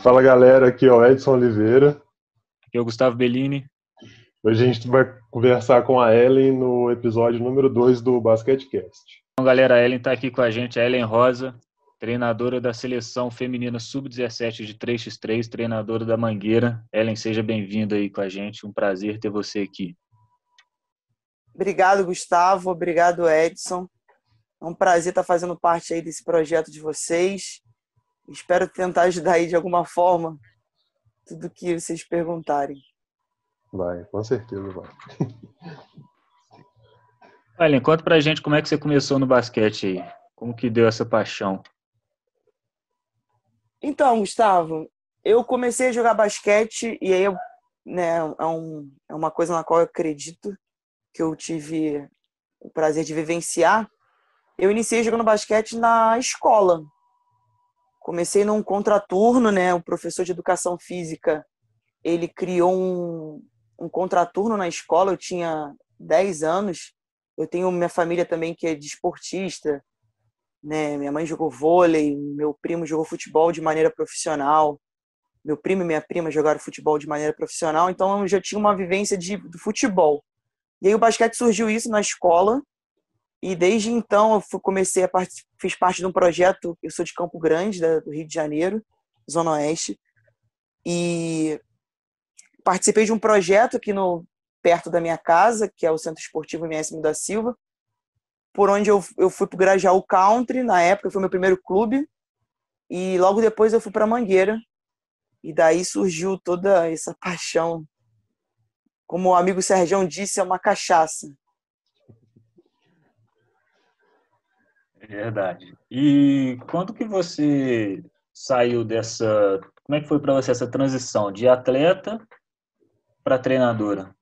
Fala galera, aqui é o Edson Oliveira. Aqui é o Gustavo Bellini. Hoje a gente vai conversar com a Ellen no episódio número 2 do Basketcast. Então, galera, a Ellen está aqui com a gente, a Ellen Rosa, treinadora da seleção feminina sub-17 de 3x3, treinadora da Mangueira. Ellen, seja bem-vinda aí com a gente. Um prazer ter você aqui. Obrigado, Gustavo. Obrigado, Edson. É um prazer estar fazendo parte aí desse projeto de vocês. Espero tentar ajudar aí de alguma forma tudo que vocês perguntarem. Vai, com certeza vai. Olha, conta pra gente como é que você começou no basquete aí. Como que deu essa paixão? Então, Gustavo, eu comecei a jogar basquete e aí eu, né, é, um, é uma coisa na qual eu acredito que eu tive o prazer de vivenciar. Eu iniciei jogando basquete na escola, Comecei num contraturno, né? O professor de educação física, ele criou um, um contraturno na escola, eu tinha 10 anos. Eu tenho minha família também que é desportista, né? Minha mãe jogou vôlei, meu primo jogou futebol de maneira profissional. Meu primo e minha prima jogaram futebol de maneira profissional, então eu já tinha uma vivência de, do futebol. E aí o basquete surgiu isso na escola, e desde então eu fui, comecei a part... fiz parte de um projeto, eu sou de Campo Grande, do Rio de Janeiro, Zona Oeste, e participei de um projeto aqui no perto da minha casa, que é o Centro Esportivo MS da Silva, por onde eu, eu fui para o Grajaú Country, na época foi meu primeiro clube, e logo depois eu fui para Mangueira, e daí surgiu toda essa paixão. Como o amigo Sergião disse, é uma cachaça. Verdade. E quando que você saiu dessa. Como é que foi para você essa transição de atleta para treinadora?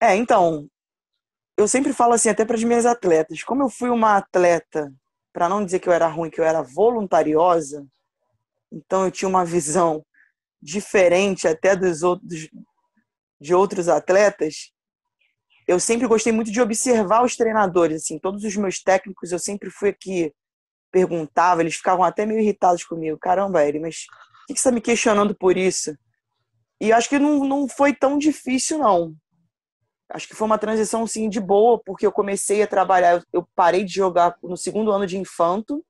É, então, eu sempre falo assim, até para as minhas atletas, como eu fui uma atleta, para não dizer que eu era ruim, que eu era voluntariosa, então eu tinha uma visão diferente até dos outros de outros atletas, eu sempre gostei muito de observar os treinadores, assim, todos os meus técnicos, eu sempre fui aqui, perguntava, eles ficavam até meio irritados comigo. Caramba, ele, mas o que, que você está me questionando por isso? E acho que não, não foi tão difícil, não. Acho que foi uma transição, sim, de boa, porque eu comecei a trabalhar, eu parei de jogar no segundo ano de infanto,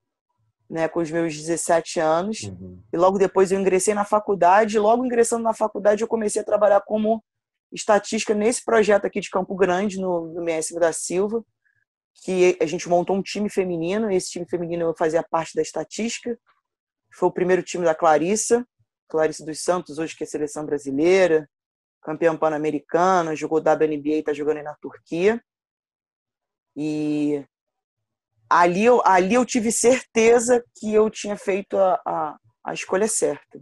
né, com os meus 17 anos, uhum. e logo depois eu ingressei na faculdade, e logo ingressando na faculdade eu comecei a trabalhar como estatística nesse projeto aqui de Campo Grande, no, no MS da Silva, que a gente montou um time feminino, esse time feminino fazia parte da estatística. Foi o primeiro time da Clarissa, Clarissa dos Santos, hoje que é seleção brasileira, campeã pan-americana, jogou WNBA e está jogando aí na Turquia. E ali eu, ali eu tive certeza que eu tinha feito a, a, a escolha certa.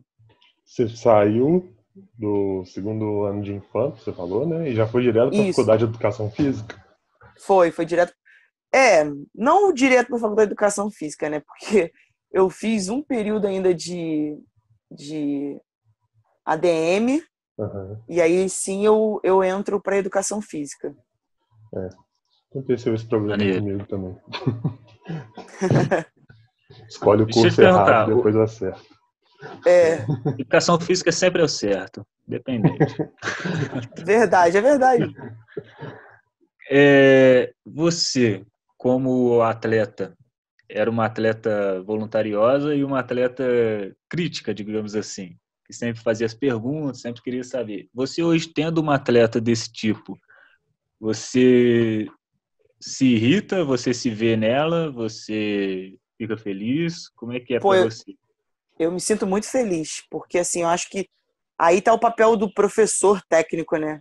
Você saiu do segundo ano de infância, você falou, né? E já foi direto para a faculdade de educação física? Foi, foi direto. É, não direto para a faculdade de educação física, né? Porque eu fiz um período ainda de, de ADM, uhum. e aí sim eu, eu entro para educação física. É, aconteceu esse problema comigo também. Escolhe o curso errado, depois acerta. É. Educação física sempre é o certo, dependente. Verdade, é verdade. É, você, como atleta, era uma atleta voluntariosa e uma atleta crítica, digamos assim, que sempre fazia as perguntas, sempre queria saber. Você hoje tendo uma atleta desse tipo, você se irrita, você se vê nela, você fica feliz? Como é que é para você? Eu me sinto muito feliz, porque assim, eu acho que aí está o papel do professor técnico, né?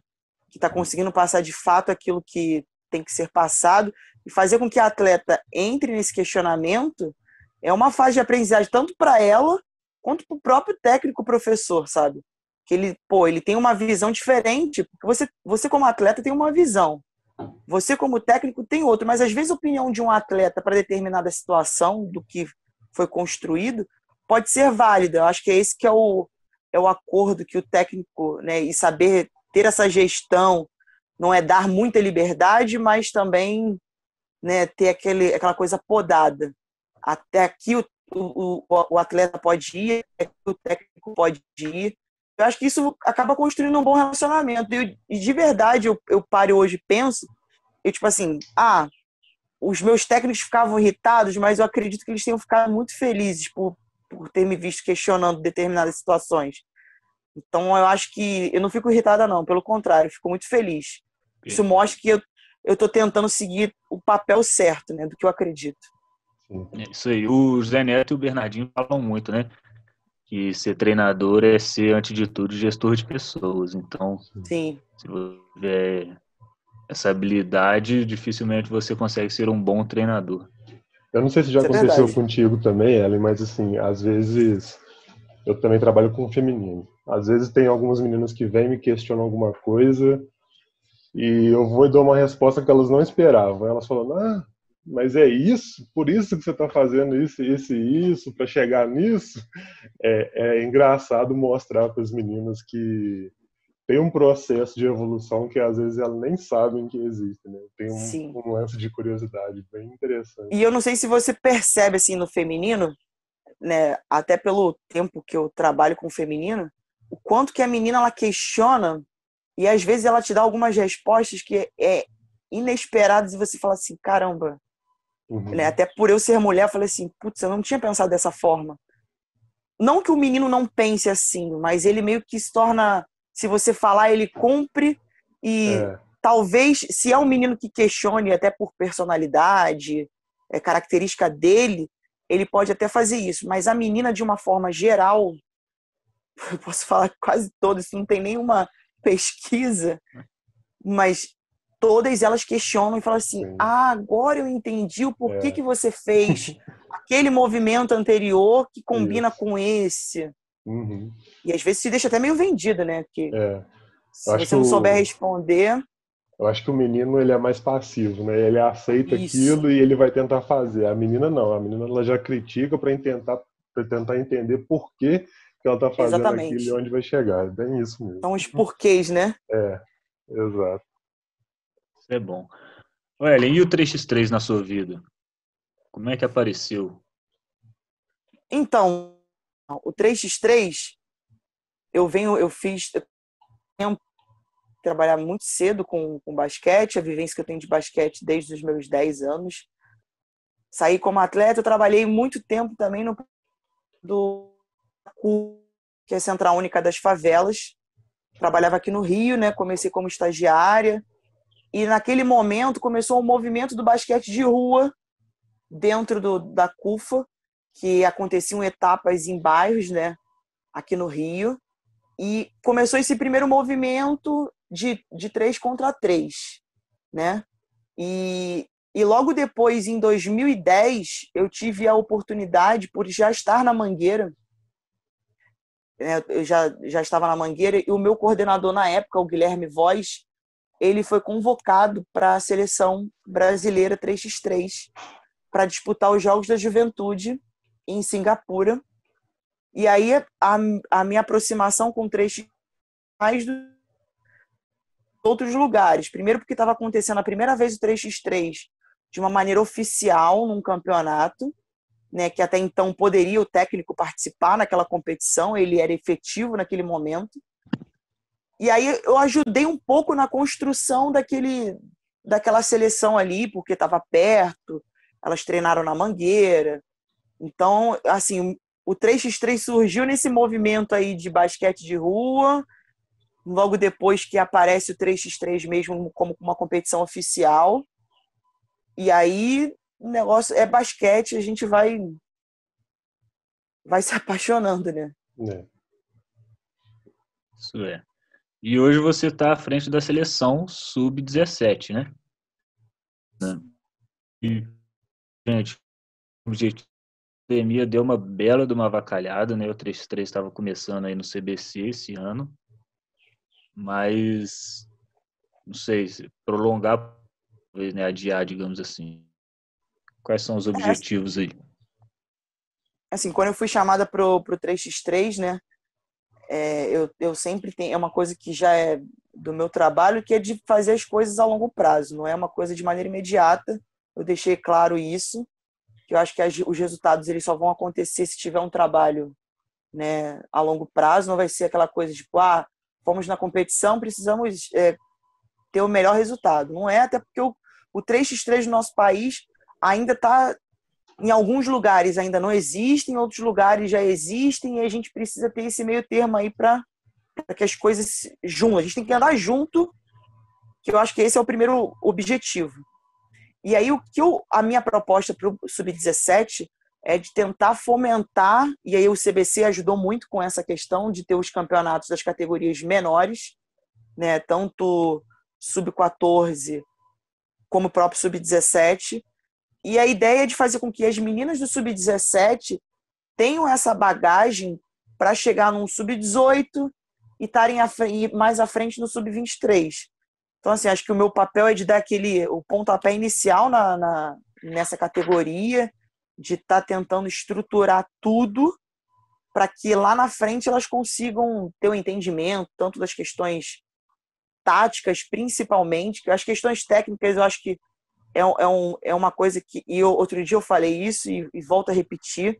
Que está conseguindo passar de fato aquilo que tem que ser passado e fazer com que a atleta entre nesse questionamento é uma fase de aprendizagem tanto para ela quanto para o próprio técnico professor, sabe? Que ele, pô, ele tem uma visão diferente, porque você, você como atleta tem uma visão. Você como técnico tem outra, mas às vezes a opinião de um atleta para determinada situação do que foi construído pode ser válida. Eu acho que é esse que é o, é o acordo que o técnico, né, e saber ter essa gestão, não é dar muita liberdade, mas também né, ter aquele, aquela coisa podada. Até aqui o, o, o atleta pode ir, o técnico pode ir. Eu acho que isso acaba construindo um bom relacionamento. E, e de verdade, eu, eu paro hoje penso, eu tipo assim, ah, os meus técnicos ficavam irritados, mas eu acredito que eles tenham ficado muito felizes por, por ter me visto questionando determinadas situações. Então eu acho que eu não fico irritada não, pelo contrário, fico muito feliz. Isso mostra que eu eu estou tentando seguir o papel certo, né, do que eu acredito. É isso aí. O Zé Neto e o Bernardinho falam muito, né? Que ser treinador é ser, antes de tudo, gestor de pessoas. Então, Sim. se você tiver essa habilidade, dificilmente você consegue ser um bom treinador. Eu não sei se já Isso é aconteceu é contigo também, Ellen, mas assim, às vezes eu também trabalho com feminino. Às vezes tem algumas meninas que vêm me questionam alguma coisa e eu vou e dou uma resposta que elas não esperavam. Elas falam, ah, mas é isso? Por isso que você está fazendo isso, isso e isso, para chegar nisso? É, é engraçado mostrar para as meninas que tem um processo de evolução que às vezes elas nem sabem que existe, né? Tem um, um, lance de curiosidade bem interessante. E eu não sei se você percebe assim no feminino, né? Até pelo tempo que eu trabalho com o feminino, o quanto que a menina ela questiona e às vezes ela te dá algumas respostas que é inesperadas e você fala assim, caramba. Uhum. Né? Até por eu ser mulher, eu falei assim, putz, eu não tinha pensado dessa forma. Não que o menino não pense assim, mas ele meio que se torna, se você falar, ele cumpre e é. talvez, se é um menino que questione até por personalidade, é característica dele, ele pode até fazer isso. Mas a menina, de uma forma geral, eu posso falar quase todas, não tem nenhuma pesquisa, mas todas elas questionam e falam assim: Sim. ah, agora eu entendi o porquê é. que você fez aquele movimento anterior que combina Isso. com esse. Uhum. E às vezes se deixa até meio vendido, né? Porque é. se você não souber o... responder. Eu acho que o menino ele é mais passivo, né? Ele aceita Isso. aquilo e ele vai tentar fazer. A menina não, a menina ela já critica para tentar para tentar entender por que que ela está fazendo Exatamente. aquilo e onde vai chegar. É bem isso mesmo. São os porquês, né? É, exato. Isso é bom. Olha, e o 3x3 na sua vida? Como é que apareceu? Então, o 3x3, eu venho, eu fiz eu trabalhar muito cedo com, com basquete, a vivência que eu tenho de basquete desde os meus 10 anos. Saí como atleta, eu trabalhei muito tempo também no do que é a Central Única das Favelas. Trabalhava aqui no Rio, né? Comecei como estagiária. E naquele momento começou um movimento do basquete de rua dentro do, da CUFA, que aconteciam etapas em bairros, né? Aqui no Rio. E começou esse primeiro movimento de, de três contra três, né? E, e logo depois, em 2010, eu tive a oportunidade, por já estar na Mangueira, né, eu já, já estava na Mangueira, e o meu coordenador na época, o Guilherme Voz, ele foi convocado para a seleção brasileira 3x3 para disputar os Jogos da Juventude em Singapura. E aí a, a minha aproximação com 3x mais do outros lugares. Primeiro porque estava acontecendo a primeira vez o 3x3 de uma maneira oficial num campeonato né, que até então poderia o técnico participar naquela competição, ele era efetivo naquele momento. E aí eu ajudei um pouco na construção daquele, daquela seleção ali, porque estava perto, elas treinaram na Mangueira. Então, assim, o 3x3 surgiu nesse movimento aí de basquete de rua, logo depois que aparece o 3x3 mesmo como uma competição oficial. E aí o negócio é basquete, a gente vai vai se apaixonando, né? É. Isso é. E hoje você está à frente da seleção sub-17, né? E, gente, o objetivo pandemia deu uma bela de uma avacalhada, né? O 3-3 estava começando aí no CBC esse ano. Mas, não sei, se prolongar, talvez, né? Adiar, digamos assim. Quais são os é, objetivos aí? Assim, quando eu fui chamada pro, pro 3x3, né? É, eu, eu sempre tenho. É uma coisa que já é do meu trabalho, que é de fazer as coisas a longo prazo, não é uma coisa de maneira imediata. Eu deixei claro isso. Que eu acho que as, os resultados eles só vão acontecer se tiver um trabalho né, a longo prazo, não vai ser aquela coisa tipo, ah, fomos na competição, precisamos é, ter o melhor resultado. Não é, até porque o, o 3x3 do nosso país ainda está, em alguns lugares ainda não existe, em outros lugares já existem, e a gente precisa ter esse meio termo aí para que as coisas juntam. A gente tem que andar junto, que eu acho que esse é o primeiro objetivo. E aí, o que eu, a minha proposta para o Sub-17 é de tentar fomentar, e aí o CBC ajudou muito com essa questão de ter os campeonatos das categorias menores, né, tanto sub-14 como o próprio sub-17. E a ideia é de fazer com que as meninas do sub-17 tenham essa bagagem para chegar num sub-18 e estarem mais à frente no sub-23. Então, assim, acho que o meu papel é de dar aquele o pontapé inicial na, na nessa categoria de estar tá tentando estruturar tudo para que lá na frente elas consigam ter o um entendimento tanto das questões táticas, principalmente, que as questões técnicas eu acho que é, é, um, é uma coisa que. E eu, outro dia eu falei isso e, e volto a repetir.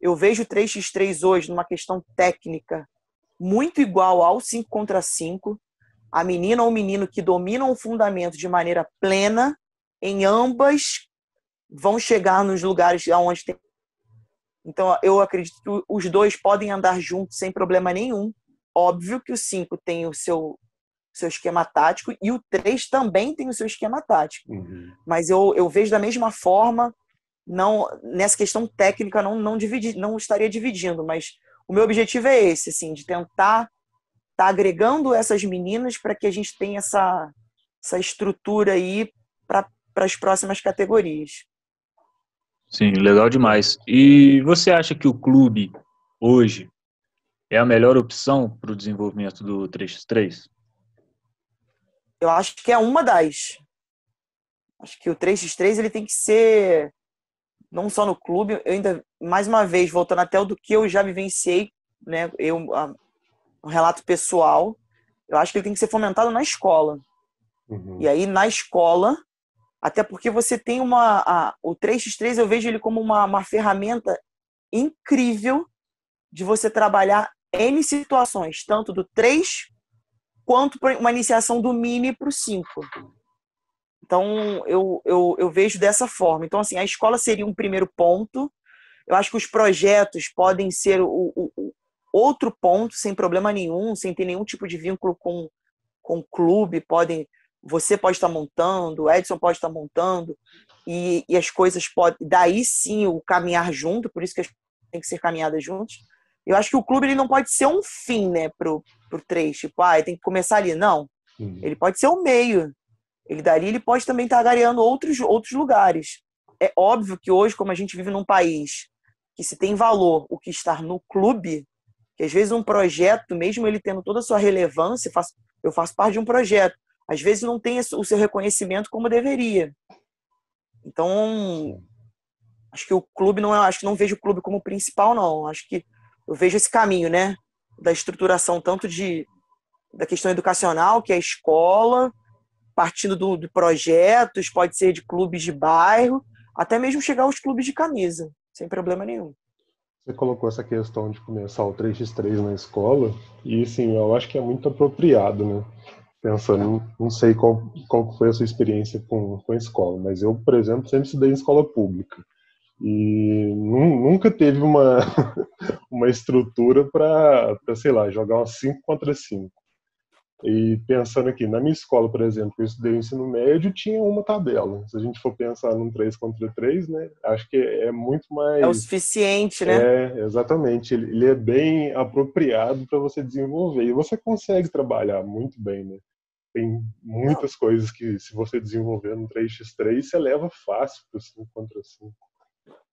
Eu vejo o 3x3 hoje numa questão técnica muito igual ao 5 contra 5. A menina ou o menino que dominam o fundamento de maneira plena em ambas vão chegar nos lugares aonde tem. Então, eu acredito que os dois podem andar juntos sem problema nenhum. Óbvio que o 5 tem o seu, seu esquema tático e o 3 também tem o seu esquema tático. Uhum. Mas eu, eu vejo da mesma forma, não nessa questão técnica não não dividir, não estaria dividindo, mas o meu objetivo é esse, assim, de tentar tá agregando essas meninas para que a gente tenha essa essa estrutura aí para as próximas categorias. Sim, legal demais. E você acha que o clube hoje é a melhor opção para o desenvolvimento do 3x3? Eu acho que é uma das. Acho que o 3x3 ele tem que ser não só no clube, eu ainda mais uma vez voltando até o do que eu já vivenciei, né, eu um relato pessoal, eu acho que ele tem que ser fomentado na escola. Uhum. E aí na escola até porque você tem uma. A, o 3x3 eu vejo ele como uma, uma ferramenta incrível de você trabalhar N situações, tanto do 3 quanto uma iniciação do mini para o 5. Então, eu, eu, eu vejo dessa forma. Então, assim, a escola seria um primeiro ponto. Eu acho que os projetos podem ser o, o, o outro ponto, sem problema nenhum, sem ter nenhum tipo de vínculo com, com o clube, podem você pode estar montando, o Edson pode estar montando, e, e as coisas podem. Daí sim o caminhar junto, por isso que tem que ser caminhadas juntos. Eu acho que o clube ele não pode ser um fim, né, pro, pro três, tipo, ah, tem que começar ali. Não. Uhum. Ele pode ser o um meio. Ele dali ele pode também estar gareando outros, outros lugares. É óbvio que hoje, como a gente vive num país que se tem valor o que estar no clube, que às vezes um projeto, mesmo ele tendo toda a sua relevância, eu faço parte de um projeto, às vezes não tem o seu reconhecimento como deveria. Então, acho que o clube não é, acho que não vejo o clube como principal não. Acho que eu vejo esse caminho, né, da estruturação tanto de da questão educacional, que é a escola, partindo do, de projetos, pode ser de clubes de bairro, até mesmo chegar aos clubes de camisa, sem problema nenhum. Você colocou essa questão de começar o 3x3 na escola, e sim, eu acho que é muito apropriado, né? pensando, não sei qual, qual foi a sua experiência com, com a escola, mas eu, por exemplo, sempre estudei em escola pública e nunca teve uma, uma estrutura para, sei lá, jogar umas 5 contra 5. E pensando aqui, na minha escola, por exemplo, eu estudei o ensino médio, tinha uma tabela. Se a gente for pensar num 3 contra 3, né, acho que é muito mais... É o suficiente, né? É, exatamente. Ele, é bem apropriado para você desenvolver. E você consegue trabalhar muito bem, né? Tem muitas Não. coisas que, se você desenvolver no 3x3, você leva fácil para o 5 contra 5.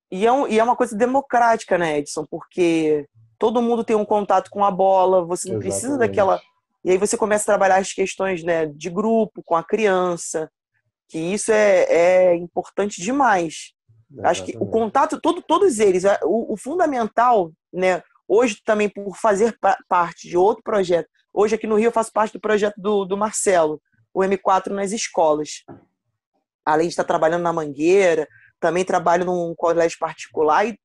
E é, um, e é uma coisa democrática, né, Edson? Porque todo mundo tem um contato com a bola, você não Exatamente. precisa daquela. E aí você começa a trabalhar as questões né, de grupo, com a criança, que isso é, é importante demais. Exatamente. Acho que o contato, todo, todos eles, o, o fundamental, né, hoje também por fazer parte de outro projeto, Hoje aqui no Rio eu faço parte do projeto do, do Marcelo, o M4 nas escolas. Além de estar trabalhando na Mangueira, também trabalho num colégio particular e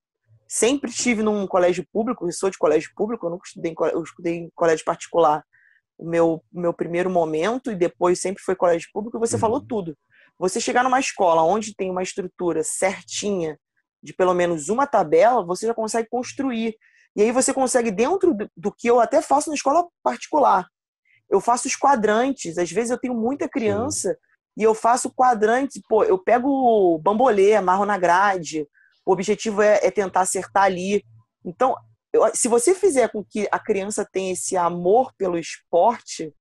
sempre estive num colégio público, eu sou de colégio público, eu nunca estudei em, eu estudei em colégio particular o meu, meu primeiro momento e depois sempre foi colégio público, você uhum. falou tudo. Você chegar numa escola onde tem uma estrutura certinha de pelo menos uma tabela, você já consegue construir. E aí você consegue, dentro do, do que eu até faço na escola particular, eu faço os quadrantes. Às vezes eu tenho muita criança Sim. e eu faço quadrantes. Pô, eu pego o bambolê, amarro na grade. O objetivo é, é tentar acertar ali. Então, eu, se você fizer com que a criança tenha esse amor pelo esporte,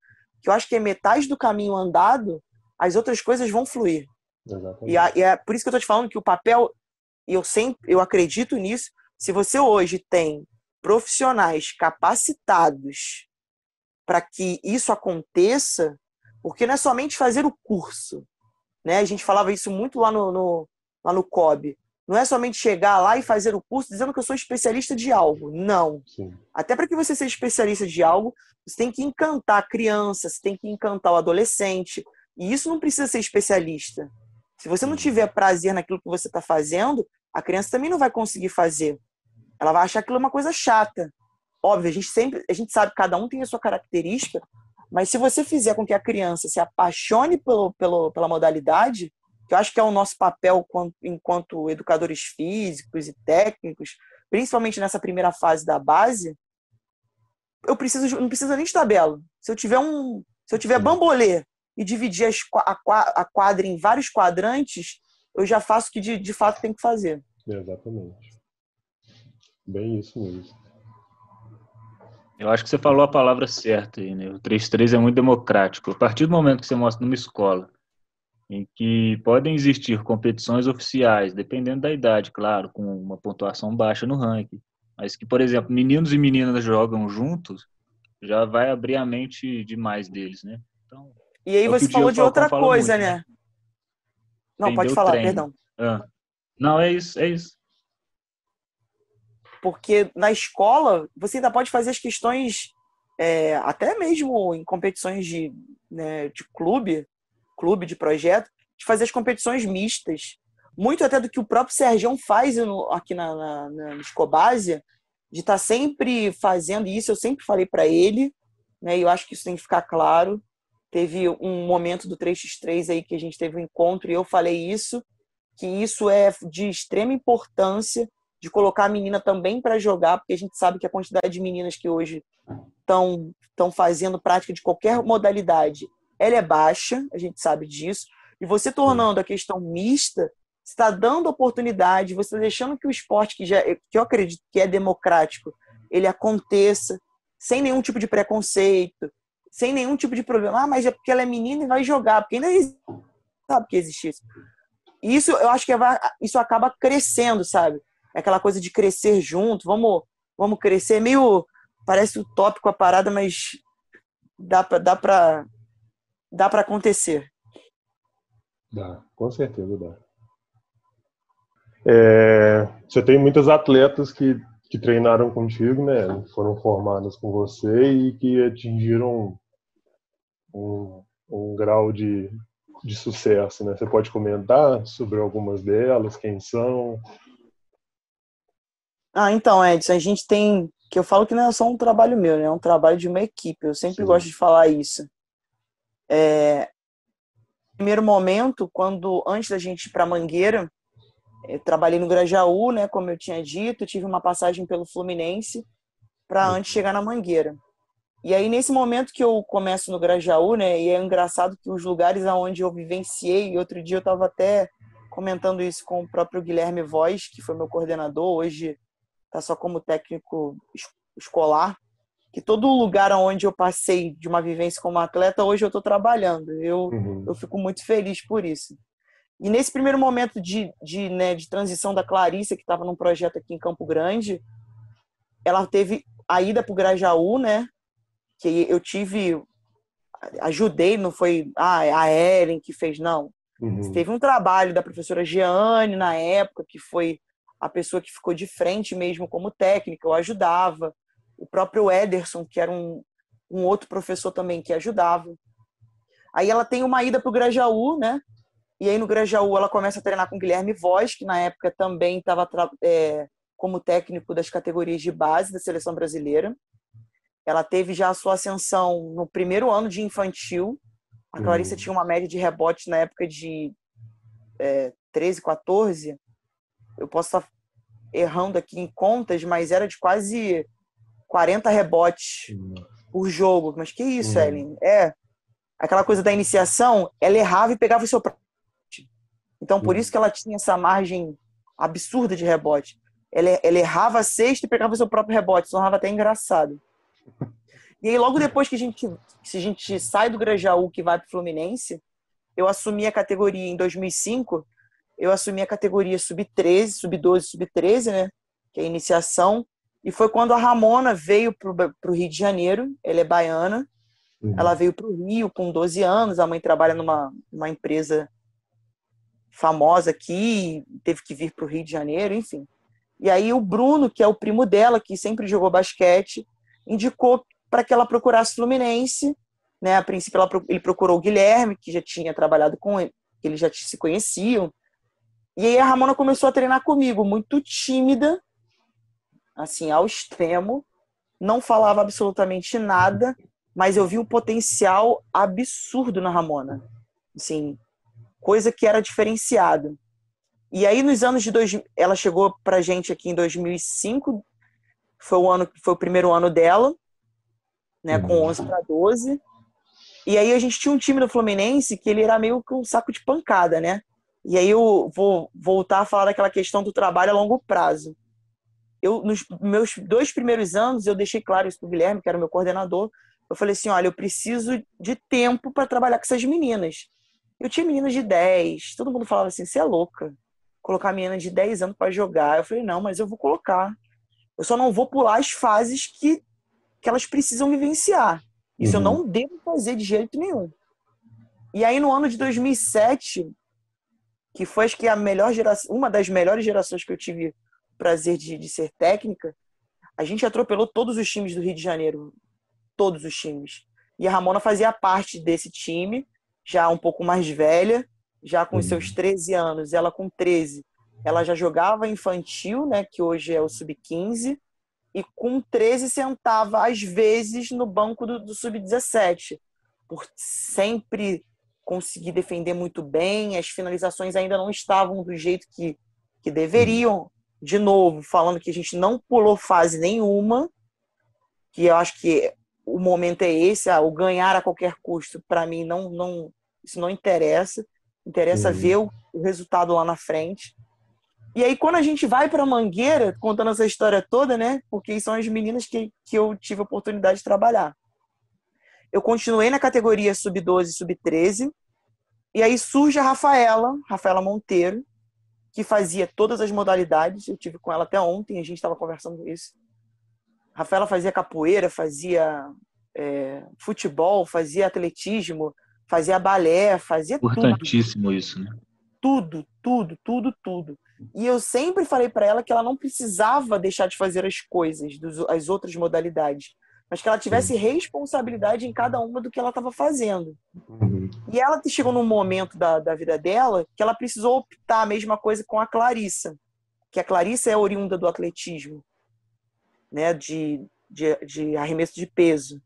que eu acho que é metade do caminho andado, as outras coisas vão fluir. E, a, e, é por isso que eu estou te falando que o papel, e eu sempre eu acredito nisso, se você hoje tem profissionais capacitados para que isso aconteça, porque não é somente fazer o curso. Né? A gente falava isso muito lá no, no lá no COB. Não é somente chegar lá e fazer o curso dizendo que eu sou especialista de algo. Não. Sim. Até para que você seja especialista de algo, você tem que encantar a criança, você tem que encantar o adolescente. E isso não precisa ser especialista. Se você não tiver prazer naquilo que você está fazendo, a criança também não vai conseguir fazer. Ela vai achar aquilo uma coisa chata. Óbvio, a gente sempre, a gente sabe que cada um tem a sua característica, mas se você fizer com que a criança se apaixone pelo, pelo, pela modalidade, que eu acho que é o nosso papel enquanto educadores físicos e técnicos, principalmente nessa primeira fase da base, eu preciso não precisa nem de tabela. Se eu tiver um, se eu tiver bambolê e dividir as, a, a quadra em vários quadrantes, eu já faço o que de, de fato tem que fazer. Exatamente. Bem isso mesmo. Eu acho que você falou a palavra certa aí, né? O 3-3 é muito democrático. A partir do momento que você mostra numa escola em que podem existir competições oficiais, dependendo da idade, claro, com uma pontuação baixa no ranking, mas que, por exemplo, meninos e meninas jogam juntos, já vai abrir a mente demais deles, né? Então, e aí é você falou de outra coisa, muito, né? né? Não, pode falar, treino. perdão. Ah. Não, é isso, é isso. Porque na escola, você ainda pode fazer as questões, é, até mesmo em competições de, né, de clube, clube, de projeto, de fazer as competições mistas. Muito até do que o próprio Sergião faz aqui na, na, na Escobásia, de estar tá sempre fazendo isso. Eu sempre falei para ele, né, e eu acho que isso tem que ficar claro. Teve um momento do 3x3 aí que a gente teve um encontro e eu falei isso, que isso é de extrema importância de colocar a menina também para jogar, porque a gente sabe que a quantidade de meninas que hoje estão fazendo prática de qualquer modalidade ela é baixa, a gente sabe disso, e você tornando a questão mista, está dando oportunidade, você está deixando que o esporte, que, já, que eu acredito que é democrático, ele aconteça sem nenhum tipo de preconceito, sem nenhum tipo de problema. Ah, mas é porque ela é menina e vai jogar, porque ainda sabe que existe isso. Isso eu acho que é, isso acaba crescendo, sabe? É aquela coisa de crescer junto, vamos, vamos crescer. Meio parece utópico a parada, mas dá para dá para dá para acontecer. Dá, com certeza dá. É, você tem muitas atletas que, que treinaram contigo, né? Foram formadas com você e que atingiram um, um grau de, de sucesso, né? Você pode comentar sobre algumas delas, quem são? Ah, então, Edson, a gente tem que eu falo que não é só um trabalho meu, né? É um trabalho de uma equipe. Eu sempre Sim. gosto de falar isso. É, primeiro momento, quando antes da gente ir para Mangueira, trabalhei no Grajaú, né, como eu tinha dito, tive uma passagem pelo Fluminense para antes chegar na Mangueira. E aí nesse momento que eu começo no Grajaú, né, e é engraçado que os lugares aonde eu vivenciei, outro dia eu estava até comentando isso com o próprio Guilherme Voz, que foi meu coordenador, hoje está só como técnico escolar que todo lugar onde eu passei de uma vivência como atleta, hoje eu estou trabalhando. Eu, uhum. eu fico muito feliz por isso. E nesse primeiro momento de, de, né, de transição da Clarissa, que estava num projeto aqui em Campo Grande, ela teve a ida para o Grajaú, né? Que eu tive, ajudei, não foi ah, a Ellen que fez, não. Uhum. Teve um trabalho da professora Giane na época, que foi a pessoa que ficou de frente mesmo como técnica, eu ajudava o próprio Ederson, que era um, um outro professor também que ajudava. Aí ela tem uma ida para o Grajaú, né? E aí no Grajaú ela começa a treinar com o Guilherme Voz, que na época também estava é, como técnico das categorias de base da seleção brasileira. Ela teve já a sua ascensão no primeiro ano de infantil. A Clarissa uhum. tinha uma média de rebote na época de é, 13, 14. Eu posso estar errando aqui em contas, mas era de quase 40 rebotes por jogo. Mas que isso, uhum. Ellen? É. Aquela coisa da iniciação, ela errava e pegava o seu próprio. Então, por uhum. isso que ela tinha essa margem absurda de rebote. Ela, ela errava a sexta e pegava o seu próprio rebote. Isso tornava até engraçado. E aí, logo depois que a gente, se a gente sai do Grajaú, que vai para o Fluminense, eu assumi a categoria em 2005. Eu assumi a categoria sub-13, sub-12, sub-13, né? Que é a iniciação. E foi quando a Ramona veio para o Rio de Janeiro. Ela é baiana. Uhum. Ela veio para o Rio com 12 anos. A mãe trabalha numa uma empresa famosa aqui. Teve que vir para o Rio de Janeiro, enfim. E aí o Bruno, que é o primo dela, que sempre jogou basquete, indicou para que ela procurasse Fluminense. Né? A princípio, ela, ele procurou o Guilherme, que já tinha trabalhado com ele, que eles já se conheciam. E aí a Ramona começou a treinar comigo, muito tímida, assim, ao extremo. Não falava absolutamente nada, mas eu vi um potencial absurdo na Ramona. Assim, coisa que era diferenciado. E aí nos anos de dois, ela chegou pra gente aqui em 2005, foi o ano foi o primeiro ano dela, né, com 11 para 12. E aí a gente tinha um time do Fluminense que ele era meio que um saco de pancada, né? E aí eu vou voltar a falar daquela questão do trabalho a longo prazo. Eu nos meus dois primeiros anos eu deixei claro isso pro Guilherme, que era o meu coordenador. Eu falei assim, olha, eu preciso de tempo para trabalhar com essas meninas. Eu tinha meninas de 10, todo mundo falava assim, você é louca colocar menina de 10 anos para jogar. Eu falei, não, mas eu vou colocar. Eu só não vou pular as fases que, que elas precisam vivenciar. Isso uhum. eu não devo fazer de jeito nenhum. E aí, no ano de 2007, que foi acho que a melhor geração, uma das melhores gerações que eu tive prazer de, de ser técnica, a gente atropelou todos os times do Rio de Janeiro. Todos os times. E a Ramona fazia parte desse time, já um pouco mais velha, já com os seus 13 uhum. anos, ela com 13, ela já jogava infantil, né, que hoje é o sub-15, e com 13 sentava às vezes no banco do, do sub-17, por sempre conseguir defender muito bem, as finalizações ainda não estavam do jeito que, que deveriam. De novo, falando que a gente não pulou fase nenhuma, que eu acho que o momento é esse, ah, o ganhar a qualquer custo, para mim não, não isso não interessa. Interessa uhum. ver o, o resultado lá na frente. E aí, quando a gente vai para Mangueira, contando essa história toda, né? Porque são as meninas que, que eu tive a oportunidade de trabalhar. Eu continuei na categoria sub-12 sub-13. E aí surge a Rafaela, Rafaela Monteiro, que fazia todas as modalidades. Eu tive com ela até ontem, a gente estava conversando isso. A Rafaela fazia capoeira, fazia é, futebol, fazia atletismo, fazia balé, fazia Importantíssimo tudo. isso, né? Tudo, tudo, tudo, tudo. E eu sempre falei para ela que ela não precisava deixar de fazer as coisas, as outras modalidades, mas que ela tivesse responsabilidade em cada uma do que ela estava fazendo. Uhum. E ela chegou num momento da, da vida dela que ela precisou optar a mesma coisa com a Clarissa, que a Clarissa é oriunda do atletismo, né, de, de, de arremesso de peso.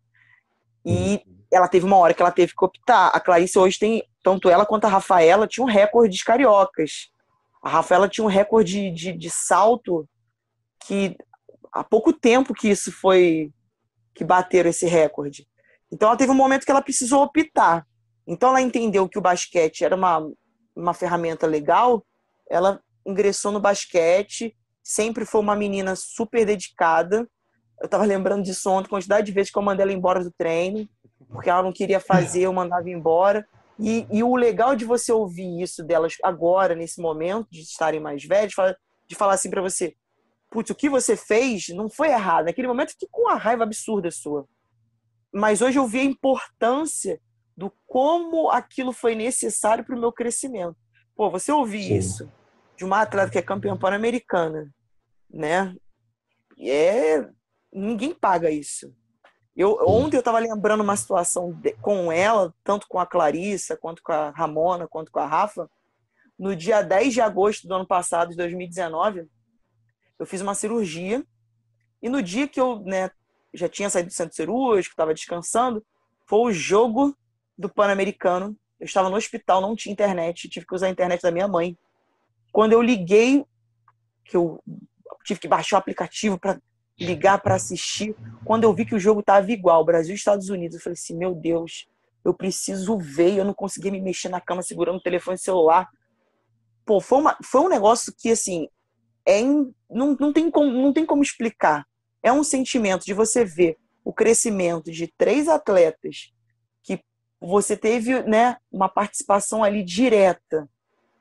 E uhum. ela teve uma hora que ela teve que optar. A Clarice hoje tem, tanto ela quanto a Rafaela, tinham recordes cariocas. A Rafaela tinha um recorde de, de, de salto que há pouco tempo que isso foi que bateram esse recorde. Então ela teve um momento que ela precisou optar. Então ela entendeu que o basquete era uma, uma ferramenta legal, ela ingressou no basquete, sempre foi uma menina super dedicada, eu tava lembrando disso ontem, quantidade de vezes que eu mandei ela embora do treino, porque ela não queria fazer, eu mandava embora. E, e o legal de você ouvir isso delas agora, nesse momento, de estarem mais velhos, de falar assim para você: putz, o que você fez não foi errado. Naquele momento, fiquei com uma raiva absurda sua. Mas hoje eu vi a importância do como aquilo foi necessário para o meu crescimento. Pô, você ouvir Sim. isso de uma atleta que é campeã pan-americana, né? É ninguém paga isso. Eu, ontem eu estava lembrando uma situação de, com ela, tanto com a Clarissa, quanto com a Ramona, quanto com a Rafa, no dia 10 de agosto do ano passado, de 2019, eu fiz uma cirurgia. E no dia que eu né, já tinha saído do centro cirúrgico, estava descansando, foi o jogo do Pan-Americano. Eu estava no hospital, não tinha internet, tive que usar a internet da minha mãe. Quando eu liguei, que eu tive que baixar o aplicativo para ligar para assistir, quando eu vi que o jogo estava igual, Brasil e Estados Unidos, eu falei assim, meu Deus, eu preciso ver, eu não conseguia me mexer na cama segurando o telefone celular. Pô, foi, uma, foi um negócio que, assim, é in, não, não, tem como, não tem como explicar. É um sentimento de você ver o crescimento de três atletas que você teve né, uma participação ali direta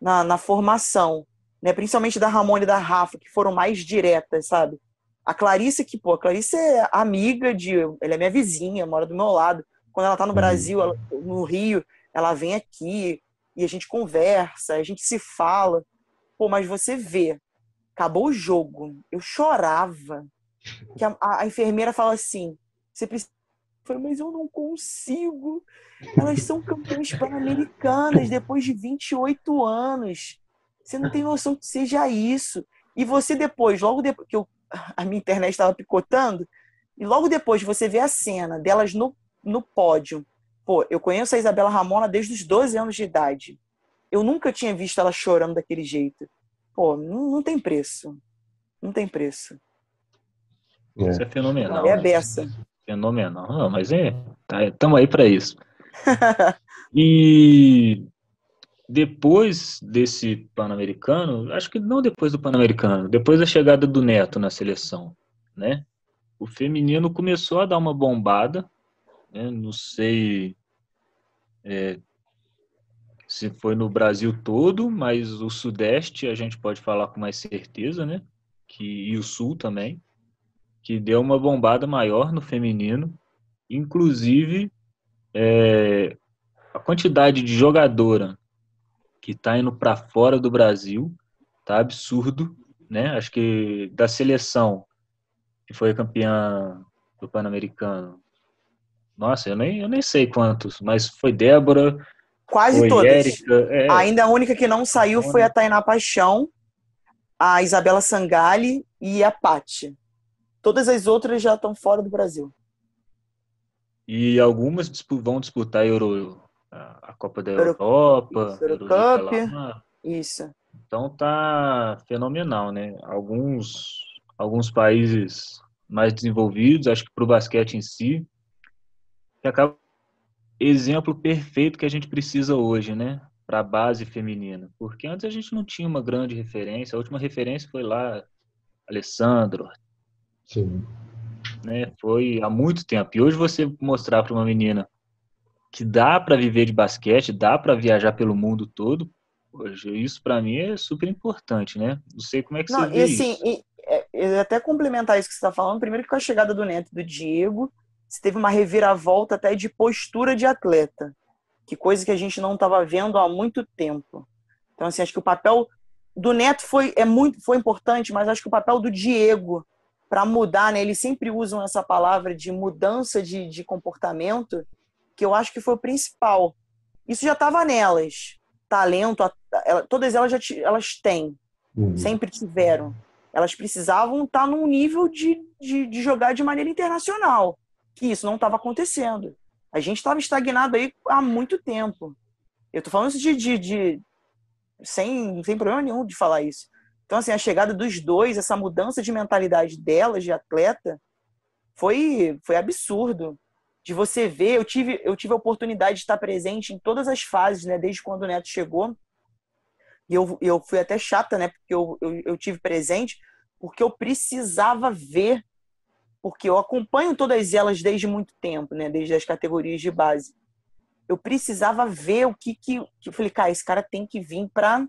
na, na formação, né, principalmente da Ramona e da Rafa, que foram mais diretas, sabe? A Clarice, que, pô, a Clarice é amiga de. Ela é minha vizinha, mora do meu lado. Quando ela tá no uhum. Brasil, ela, no Rio, ela vem aqui e a gente conversa, a gente se fala. Pô, mas você vê, acabou o jogo, eu chorava. Que a, a, a enfermeira fala assim: você precisa. Eu falei, mas eu não consigo. Elas são campeãs pan-americanas depois de 28 anos. Você não tem noção que seja isso. E você depois, logo depois que eu, a minha internet estava picotando, e logo depois você vê a cena delas no no pódio. Pô, eu conheço a Isabela Ramona desde os 12 anos de idade. Eu nunca tinha visto ela chorando daquele jeito. Pô, não, não tem preço. Não tem preço. É. Isso é fenomenal. É a né? beça. Fenomenal. Não, mas é, estamos tá, aí para isso. e depois desse Pan-Americano, acho que não depois do Pan-Americano, depois da chegada do Neto na seleção, né? O feminino começou a dar uma bombada, né? Não sei é, se foi no Brasil todo, mas o Sudeste a gente pode falar com mais certeza, né? Que, e o Sul também, que deu uma bombada maior no feminino. Inclusive, é, a quantidade de jogadora que está indo para fora do Brasil tá absurdo, né? Acho que da seleção que foi campeã do Pan-Americano, nossa, eu nem, eu nem sei quantos, mas foi Débora. Quase foi todas. Érica, é... Ainda a única que não saiu foi a Tainá Paixão, a Isabela Sangali e a Patti. Todas as outras já estão fora do Brasil. E algumas vão disputar Euro, a Copa da Euro, Europa, Eurocup. Isso. Então tá fenomenal, né? Alguns, alguns países mais desenvolvidos, acho que para o basquete em si, que acaba exemplo perfeito que a gente precisa hoje, né? Para a base feminina. Porque antes a gente não tinha uma grande referência. A última referência foi lá, Alessandro. Sim. Né? Foi há muito tempo. E hoje você mostrar para uma menina que dá para viver de basquete, dá para viajar pelo mundo todo, hoje isso para mim é super importante, né? Não sei como é que não, você vê e, assim, isso. E, é, até complementar isso que você está falando, primeiro que com a chegada do Neto e do Diego, você teve uma reviravolta até de postura de atleta, que coisa que a gente não estava vendo há muito tempo. Então, assim, acho que o papel do Neto foi, é muito, foi importante, mas acho que o papel do Diego para mudar, né? Eles sempre usam essa palavra de mudança de, de comportamento, que eu acho que foi o principal. Isso já estava nelas. Talento, ela, todas elas já elas têm, uhum. sempre tiveram. Elas precisavam estar tá num nível de, de, de jogar de maneira internacional que isso não estava acontecendo. A gente estava estagnado aí há muito tempo. Eu tô falando isso de, de, de, sem, sem problema nenhum de falar isso. Então, assim, a chegada dos dois, essa mudança de mentalidade delas, de atleta, foi, foi absurdo. De você ver, eu tive, eu tive a oportunidade de estar presente em todas as fases, né? Desde quando o Neto chegou. E eu, eu fui até chata, né? Porque eu, eu, eu tive presente, porque eu precisava ver porque eu acompanho todas elas desde muito tempo, né? Desde as categorias de base. Eu precisava ver o que que, eu falei, cara, esse cara tem que vir para,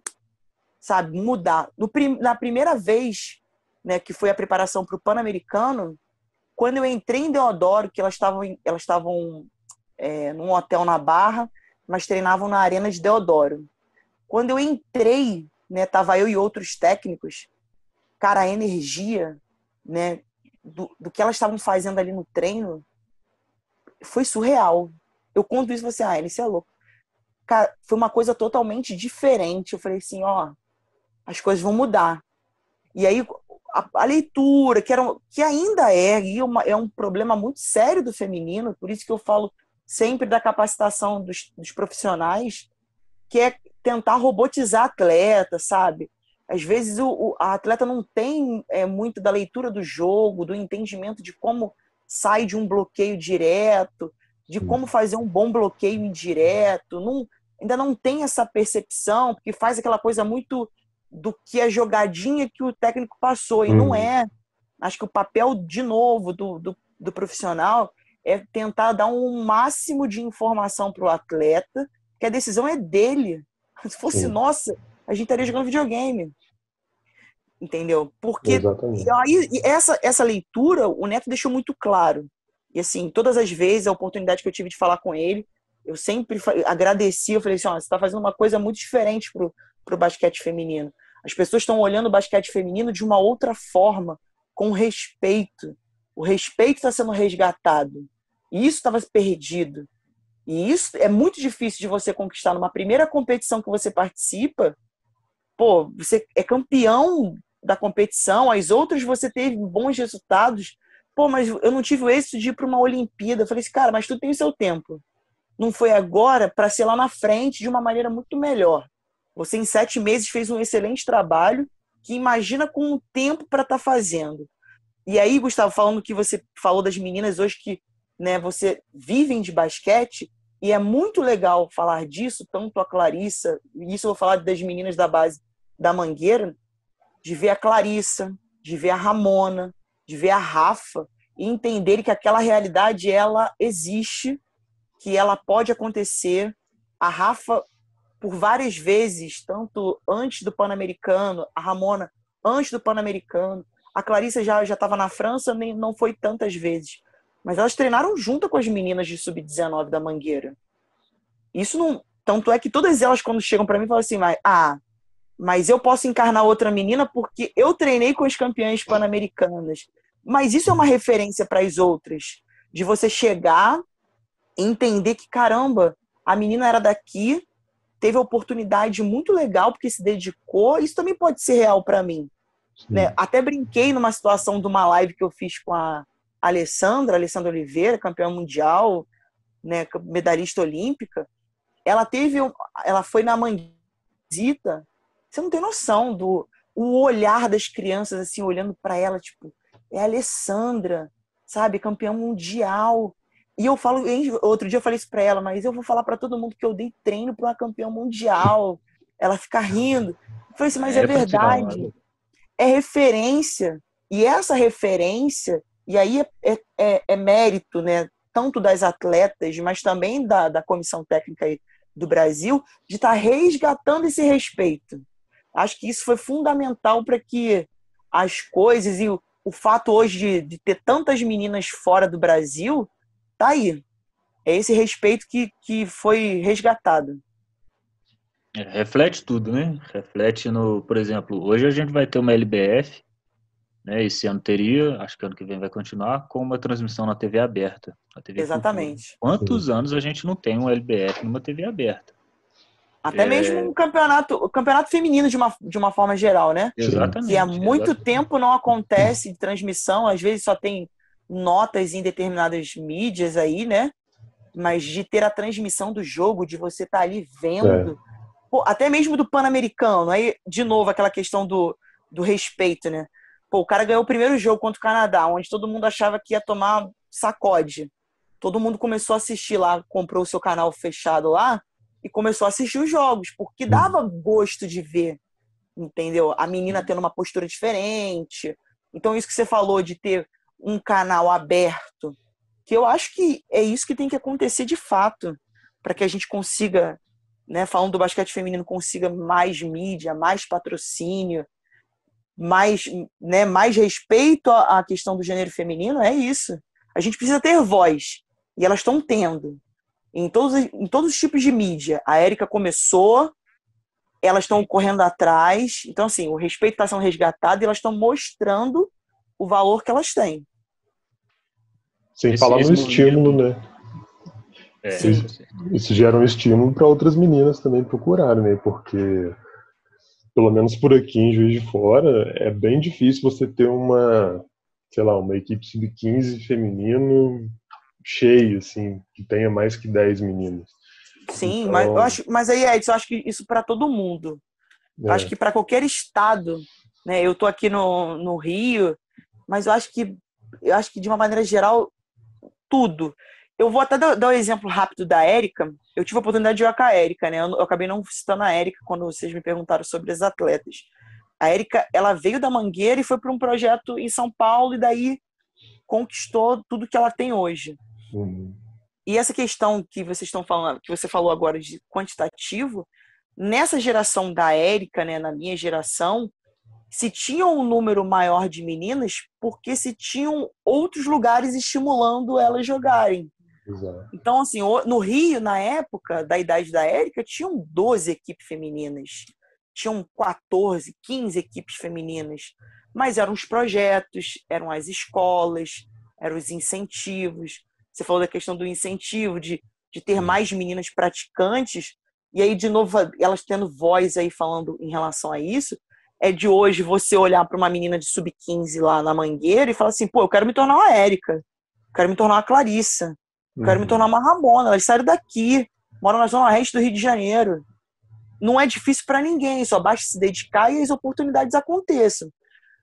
sabe, mudar. No, na primeira vez, né, que foi a preparação para o Pan-Americano, quando eu entrei em Deodoro, que elas estavam elas estavam é, num hotel na Barra, mas treinavam na arena de Deodoro. Quando eu entrei, né, tava eu e outros técnicos, cara, a energia, né, do, do que elas estavam fazendo ali no treino foi surreal. Eu conto isso e assim, ah, ele é louco. cara, foi uma coisa totalmente diferente. Eu falei assim, ó, as coisas vão mudar. E aí a, a leitura, que, era, que ainda é, e uma, é um problema muito sério do feminino, por isso que eu falo sempre da capacitação dos, dos profissionais, que é tentar robotizar atleta, sabe? Às vezes o, o a atleta não tem é, muito da leitura do jogo, do entendimento de como sai de um bloqueio direto, de como fazer um bom bloqueio indireto, não, ainda não tem essa percepção, porque faz aquela coisa muito do que a jogadinha que o técnico passou, e uhum. não é. Acho que o papel, de novo, do, do, do profissional é tentar dar um máximo de informação para o atleta, que a decisão é dele. Se fosse Sim. nossa, a gente estaria jogando videogame. Entendeu? Porque aí, essa, essa leitura, o Neto deixou muito claro. E assim, todas as vezes, a oportunidade que eu tive de falar com ele, eu sempre agradeci, eu falei assim, ó, você está fazendo uma coisa muito diferente pro, pro basquete feminino. As pessoas estão olhando o basquete feminino de uma outra forma, com respeito. O respeito está sendo resgatado. E isso estava perdido. E isso é muito difícil de você conquistar numa primeira competição que você participa. Pô, você é campeão da competição, as outras você teve bons resultados. Pô, mas eu não tive o êxito de ir para uma Olimpíada. Eu falei assim, cara, mas tu tem o seu tempo. Não foi agora para ser lá na frente de uma maneira muito melhor. Você, em sete meses, fez um excelente trabalho que imagina com o tempo para estar tá fazendo. E aí, Gustavo, falando que você falou das meninas hoje que né, você vivem de basquete, e é muito legal falar disso, tanto a Clarissa, e isso eu vou falar das meninas da base da Mangueira, de ver a Clarissa, de ver a Ramona, de ver a Rafa, e entender que aquela realidade ela existe, que ela pode acontecer. A Rafa por várias vezes, tanto antes do Pan-Americano, a Ramona antes do Pan-Americano, a Clarissa já já estava na França, nem não foi tantas vezes, mas elas treinaram junto com as meninas de sub-19 da Mangueira. Isso não, tanto é que todas elas quando chegam para mim falam assim, ah, mas eu posso encarnar outra menina porque eu treinei com as campeãs pan-americanas. Mas isso é uma referência para as outras, de você chegar e entender que caramba, a menina era daqui, teve a oportunidade muito legal porque se dedicou. Isso também pode ser real para mim. Né? Até brinquei numa situação de uma live que eu fiz com a Alessandra, Alessandra Oliveira, campeã mundial, né, medalhista olímpica. Ela teve, ela foi na manguita. Você não tem noção do o olhar das crianças assim olhando para ela, tipo, é a Alessandra, sabe, campeã mundial. E eu falo, outro dia eu falei isso pra ela, mas eu vou falar para todo mundo que eu dei treino para uma campeã mundial. Ela fica rindo. Eu falei assim, mas é, é verdade. É referência. E essa referência, e aí é, é, é, mérito, né? Tanto das atletas, mas também da, da comissão técnica do Brasil, de estar tá resgatando esse respeito. Acho que isso foi fundamental para que as coisas e o, o fato hoje de, de ter tantas meninas fora do Brasil tá aí. É esse respeito que, que foi resgatado. É, reflete tudo, né? Reflete no, por exemplo, hoje a gente vai ter uma LBF, né? Esse ano teria, acho que ano que vem vai continuar, com uma transmissão na TV aberta. Na TV Exatamente. Cultura. Quantos anos a gente não tem um LBF numa TV aberta? Até é... mesmo um campeonato, o campeonato feminino de uma, de uma forma geral, né? Exatamente. Que há muito exatamente. tempo não acontece de transmissão, às vezes só tem notas em determinadas mídias aí, né? Mas de ter a transmissão do jogo, de você estar tá ali vendo. É. Pô, até mesmo do Pan-Americano. Aí, de novo, aquela questão do, do respeito, né? Pô, o cara ganhou o primeiro jogo contra o Canadá, onde todo mundo achava que ia tomar sacode. Todo mundo começou a assistir lá, comprou o seu canal fechado lá e começou a assistir os jogos, porque dava gosto de ver, entendeu? A menina tendo uma postura diferente. Então, isso que você falou de ter um canal aberto, que eu acho que é isso que tem que acontecer de fato, para que a gente consiga, né, falando do basquete feminino, consiga mais mídia, mais patrocínio, mais, né, mais respeito à questão do gênero feminino, é isso. A gente precisa ter voz, e elas estão tendo. Em todos, em todos os tipos de mídia. A Érica começou, elas estão correndo atrás. Então, assim, o respeito está sendo resgatado e elas estão mostrando o valor que elas têm. Sem esse, falar no estímulo, né? É, isso, isso gera um estímulo para outras meninas também procurarem, né? Porque, pelo menos por aqui em Juiz de Fora, é bem difícil você ter uma, sei lá, uma equipe sub-15 feminino cheio, assim, que tenha mais que 10 meninos. Sim, então... mas, eu acho, mas aí, Edson, eu acho que isso para todo mundo. É. Acho que para qualquer estado, né? Eu tô aqui no, no Rio, mas eu acho que eu acho que de uma maneira geral tudo. Eu vou até dar, um exemplo rápido da Érica. Eu tive a oportunidade de jogar com a Érica, né? Eu, eu acabei não citando a Érica quando vocês me perguntaram sobre as atletas. A Érica, ela veio da Mangueira e foi para um projeto em São Paulo e daí conquistou tudo que ela tem hoje. Uhum. E essa questão que vocês estão falando, que você falou agora de quantitativo, nessa geração da Érica, né, na minha geração, se tinha um número maior de meninas porque se tinham outros lugares estimulando elas jogarem. Exato. Então, assim, no Rio, na época da idade da Érica, tinham 12 equipes femininas. Tinham 14, 15 equipes femininas. Mas eram os projetos, eram as escolas, eram os incentivos. Você falou da questão do incentivo, de, de ter mais meninas praticantes. E aí, de novo, elas tendo voz aí falando em relação a isso é de hoje você olhar para uma menina de sub-15 lá na Mangueira e falar assim, pô, eu quero me tornar uma Érica, eu quero me tornar uma Clarissa, eu quero uhum. me tornar uma Ramona, elas saíram daqui, moram na zona oeste do Rio de Janeiro. Não é difícil para ninguém, só basta se dedicar e as oportunidades aconteçam.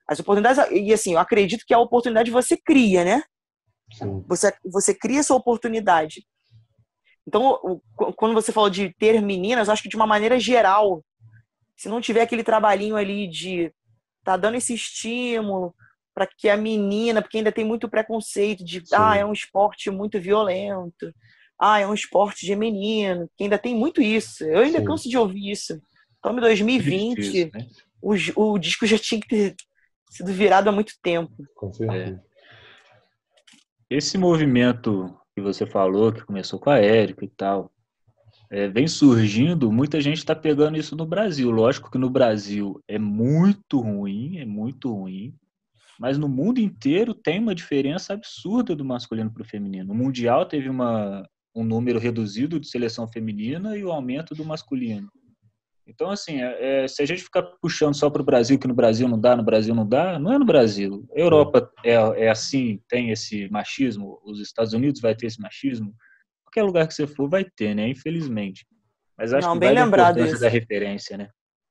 As oportunidades, e assim, eu acredito que a oportunidade você cria, né? Sim. Você, você cria essa oportunidade. Então, quando você falou de ter meninas, eu acho que de uma maneira geral, se não tiver aquele trabalhinho ali de tá dando esse estímulo para que a menina, porque ainda tem muito preconceito de Sim. ah, é um esporte muito violento, ah, é um esporte de menino, que ainda tem muito isso. Eu ainda Sim. canso de ouvir isso. Então, em 2020, isso, né? o, o disco já tinha que ter sido virado há muito tempo. Com certeza. É. Esse movimento que você falou, que começou com a Érica e tal, é, vem surgindo, muita gente está pegando isso no Brasil. Lógico que no Brasil é muito ruim, é muito ruim, mas no mundo inteiro tem uma diferença absurda do masculino para o feminino. O Mundial teve uma, um número reduzido de seleção feminina e o aumento do masculino. Então, assim, é, é se a gente ficar puxando só para o Brasil, que no Brasil não dá, no Brasil não dá, não é no Brasil. A Europa é, é assim, tem esse machismo, os Estados Unidos vai ter esse machismo, qualquer lugar que você for vai ter, né? Infelizmente. Mas acho não, que bem vale lembrado a isso. da referência, né?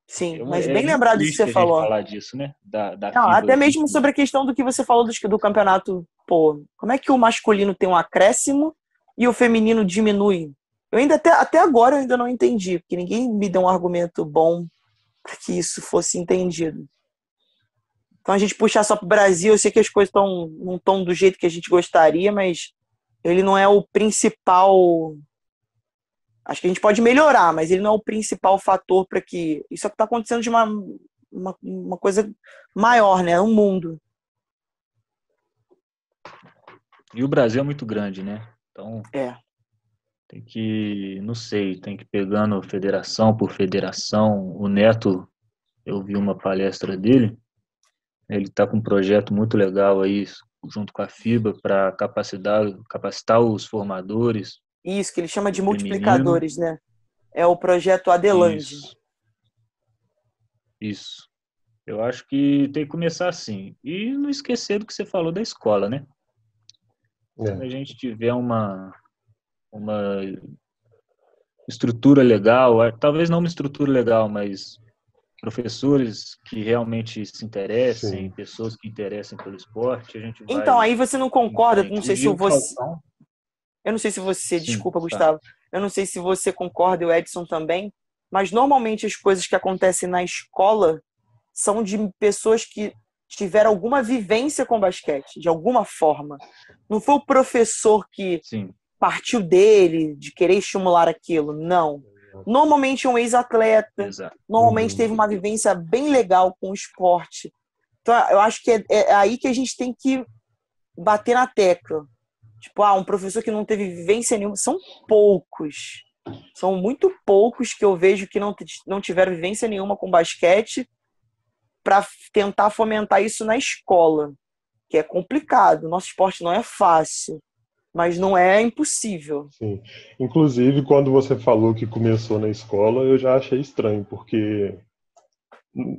Sim, mas é bem lembrado disso que você falou. falar disso, né? Da, da não, até mesmo sobre a questão do que você falou do, do campeonato, pô, como é que o masculino tem um acréscimo e o feminino diminui? Eu ainda até, até agora eu ainda não entendi, porque ninguém me deu um argumento bom para que isso fosse entendido. Então a gente puxar só para o Brasil, eu sei que as coisas estão não estão do jeito que a gente gostaria, mas ele não é o principal. Acho que a gente pode melhorar, mas ele não é o principal fator para que isso é está acontecendo de uma, uma, uma, coisa maior, né? Um mundo. E o Brasil é muito grande, né? Então. É. Tem que, não sei, tem que ir pegando federação por federação. O Neto, eu vi uma palestra dele, ele está com um projeto muito legal aí, junto com a FIBA para capacitar, capacitar os formadores. Isso, que ele chama de multiplicadores, né? É o projeto Adelante. Isso. Isso. Eu acho que tem que começar assim. E não esquecer do que você falou da escola, né? É. Quando a gente tiver uma, uma estrutura legal, talvez não uma estrutura legal, mas professores que realmente se interessem, Sim. pessoas que interessem pelo esporte, a gente vai... Então, aí você não concorda, não sei se você... Eu não sei se você, Sim, desculpa, tá. Gustavo, eu não sei se você concorda, e o Edson também, mas normalmente as coisas que acontecem na escola são de pessoas que tiveram alguma vivência com basquete, de alguma forma. Não foi o professor que Sim. Partiu dele, de querer estimular aquilo, não Normalmente um ex-atleta, normalmente uhum. teve uma vivência bem legal com o esporte. Então, eu acho que é, é, aí que a gente tem que bater na tecla. Tipo, ah, um professor que não teve vivência nenhuma. São poucos. São muito poucos que eu vejo que não, não tiveram vivência nenhuma com basquete para tentar fomentar isso na escola, que é complicado. Nosso esporte não é fácil. Mas não é impossível. Sim. Inclusive, quando você falou que começou na escola, eu já achei estranho, porque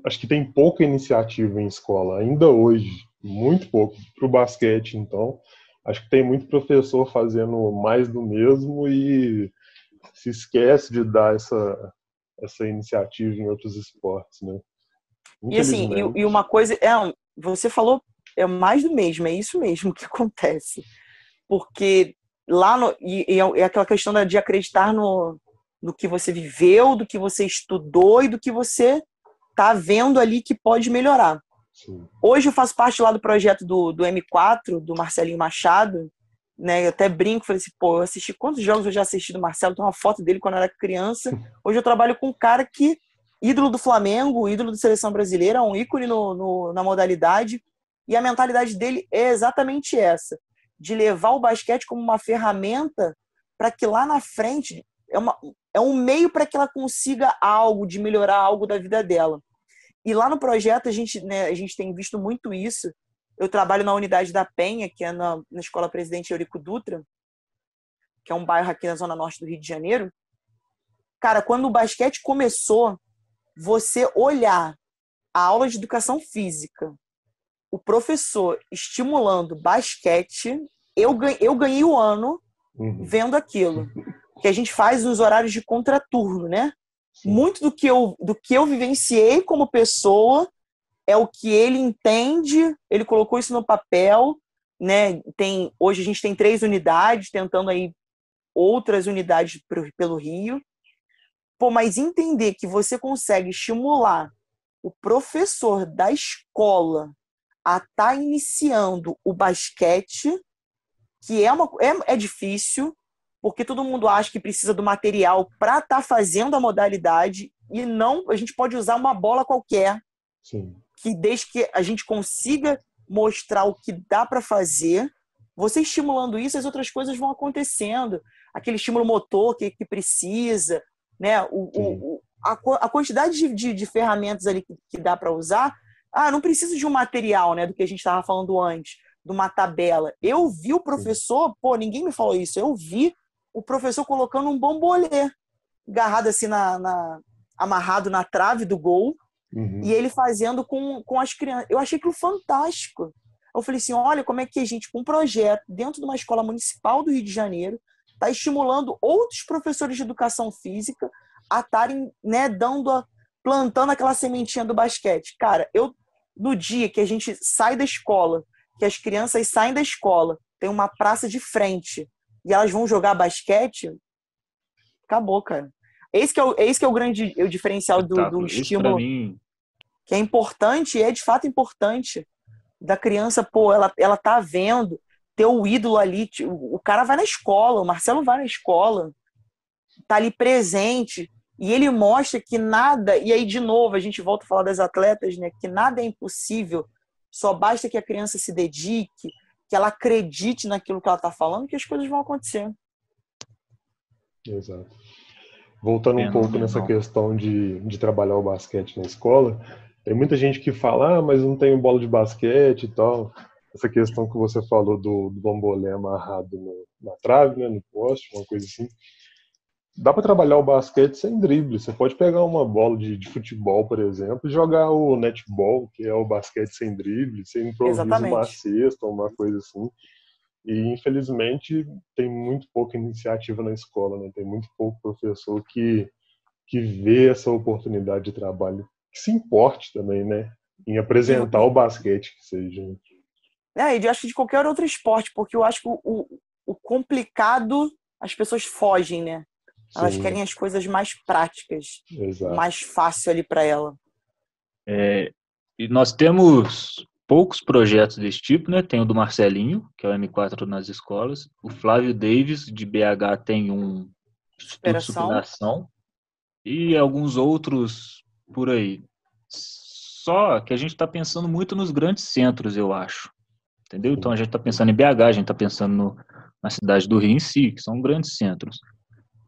acho que tem pouca iniciativa em escola, ainda hoje, muito pouco. Para o basquete, então, acho que tem muito professor fazendo mais do mesmo e se esquece de dar essa, essa iniciativa em outros esportes, né? E assim, e, e, uma coisa, é, você falou, é mais do mesmo, é isso mesmo que acontece. Porque lá no, e, e é, é aquela questão de acreditar no, no que você viveu, do que você estudou e do que você tá vendo ali que pode melhorar. Sim. Hoje eu faço parte lá do projeto do, do M4, do Marcelinho Machado, né? Eu até brinco, falei assim, pô, eu assisti quantos jogos eu já assisti do Marcelo, tem uma foto dele quando eu era criança. Hoje eu trabalho com um cara que, ídolo do Flamengo, ídolo da seleção brasileira, um ícone no, no, na modalidade, e a mentalidade dele é exatamente essa, de levar o basquete como uma ferramenta para que lá na frente é, uma, é um meio para que ela consiga algo, de melhorar algo da vida dela. E lá no projeto a gente, né, a gente tem visto muito isso. Eu trabalho na unidade da Penha, que é na, na Escola Presidente Eurico Dutra, que é um bairro aqui na zona norte do Rio de Janeiro. Cara, quando o basquete começou, você olhar a aula de educação física, o professor estimulando basquete, eu, eu ganhei o ano uhum. vendo aquilo. Que a gente faz os horários de contraturno, né? muito do que eu do que eu vivenciei como pessoa é o que ele entende, ele colocou isso no papel, né? Tem hoje a gente tem três unidades tentando aí outras unidades pelo Rio. Pô, mas entender que você consegue estimular o professor da escola a estar tá iniciando o basquete, que é uma é, é difícil, porque todo mundo acha que precisa do material para estar tá fazendo a modalidade e não a gente pode usar uma bola qualquer Sim. que desde que a gente consiga mostrar o que dá para fazer você estimulando isso as outras coisas vão acontecendo. Aquele estímulo motor que, que precisa né? O, o a, a, quantidade de, de, de, ferramentas ali que, que dá para usar ah não precisa de um material né do que a gente estava falando antes de uma tabela eu vi o professor pô ninguém me falou isso eu vi o professor colocando um bombolê agarrado assim na, na amarrado na trave do gol uhum. e ele fazendo com, com as crianças. Eu achei aquilo fantástico. Eu falei assim, olha como é que a gente, com um projeto dentro de uma escola municipal do Rio de Janeiro, está estimulando outros professores de educação física a estarem né, dando a, plantando aquela sementinha do basquete. Cara, eu no dia que a gente sai da escola, que as crianças saem da escola, tem uma praça de frente e elas vão jogar basquete, acabou, cara. Esse que é o, esse que é o grande o diferencial do, do estímulo. Que é importante, é de fato importante. Da criança, pô, ela, ela tá vendo, ter o ídolo ali. O cara vai na escola, o Marcelo vai na escola, tá ali presente. E ele mostra que nada, e aí de novo a gente volta a falar das atletas, né? Que nada é impossível, só basta que a criança se dedique, que ela acredite naquilo que ela está falando, que as coisas vão acontecer. Exato. Voltando um pouco nessa questão de, de trabalhar o basquete na escola, tem muita gente que fala, ah, mas não tenho bola de basquete e tal. Essa questão que você falou do, do bambolé amarrado no, na trave, né, no poste, uma coisa assim dá para trabalhar o basquete sem drible. Você pode pegar uma bola de, de, futebol, por exemplo, e jogar o netball, que é o basquete sem drible, sem improvisa Exatamente. uma cesta, uma coisa assim. E infelizmente tem muito pouca iniciativa na escola, né? Tem muito pouco professor que que vê essa oportunidade de trabalho, que se importe também, né? Em apresentar o basquete que seja. Né? É, e eu acho que de qualquer outro esporte, porque eu acho que o, o complicado as pessoas fogem, né? Elas Sim. querem as coisas mais práticas, Exato. mais fácil ali para ela. É, e nós temos poucos projetos desse tipo, né? Tem o do Marcelinho, que é o M4 nas escolas. O Flávio Davis, de BH, tem um de superação. E alguns outros por aí. Só que a gente está pensando muito nos grandes centros, eu acho. Entendeu? Então a gente está pensando em BH, a gente está pensando no, na cidade do Rio em si, que são grandes centros.